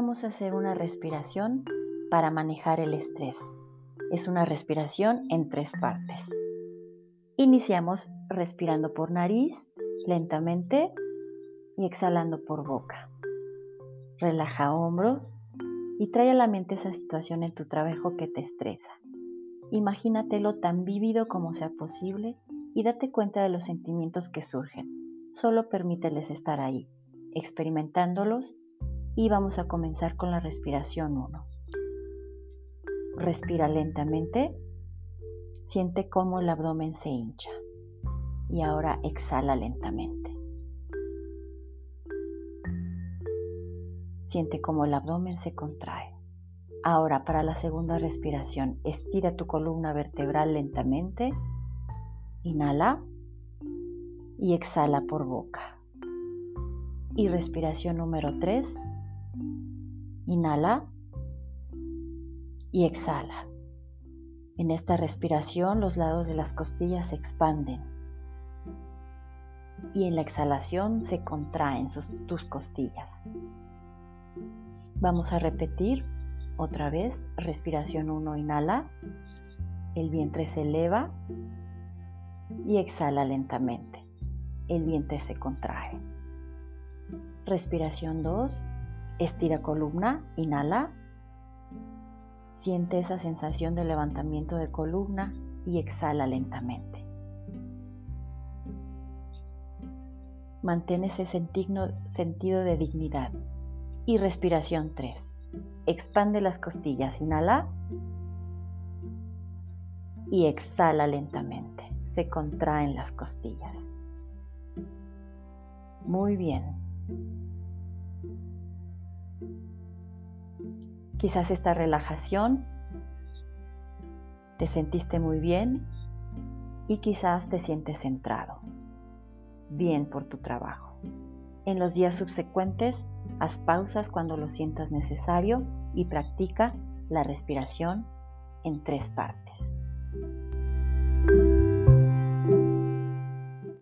vamos a hacer una respiración para manejar el estrés. Es una respiración en tres partes. Iniciamos respirando por nariz lentamente y exhalando por boca. Relaja hombros y trae a la mente esa situación en tu trabajo que te estresa. Imagínatelo tan vívido como sea posible y date cuenta de los sentimientos que surgen. Solo permíteles estar ahí, experimentándolos y vamos a comenzar con la respiración 1. Respira lentamente, siente cómo el abdomen se hincha y ahora exhala lentamente. Siente cómo el abdomen se contrae. Ahora para la segunda respiración, estira tu columna vertebral lentamente. Inhala y exhala por boca. Y respiración número 3. Inhala y exhala. En esta respiración los lados de las costillas se expanden y en la exhalación se contraen tus costillas. Vamos a repetir otra vez. Respiración 1, inhala. El vientre se eleva y exhala lentamente. El vientre se contrae. Respiración 2. Estira columna, inhala. Siente esa sensación de levantamiento de columna y exhala lentamente. Mantén ese sentido de dignidad. Y respiración 3. Expande las costillas, inhala. Y exhala lentamente. Se contraen las costillas. Muy bien. Quizás esta relajación te sentiste muy bien y quizás te sientes centrado. Bien por tu trabajo. En los días subsecuentes Haz pausas cuando lo sientas necesario y practica la respiración en tres partes.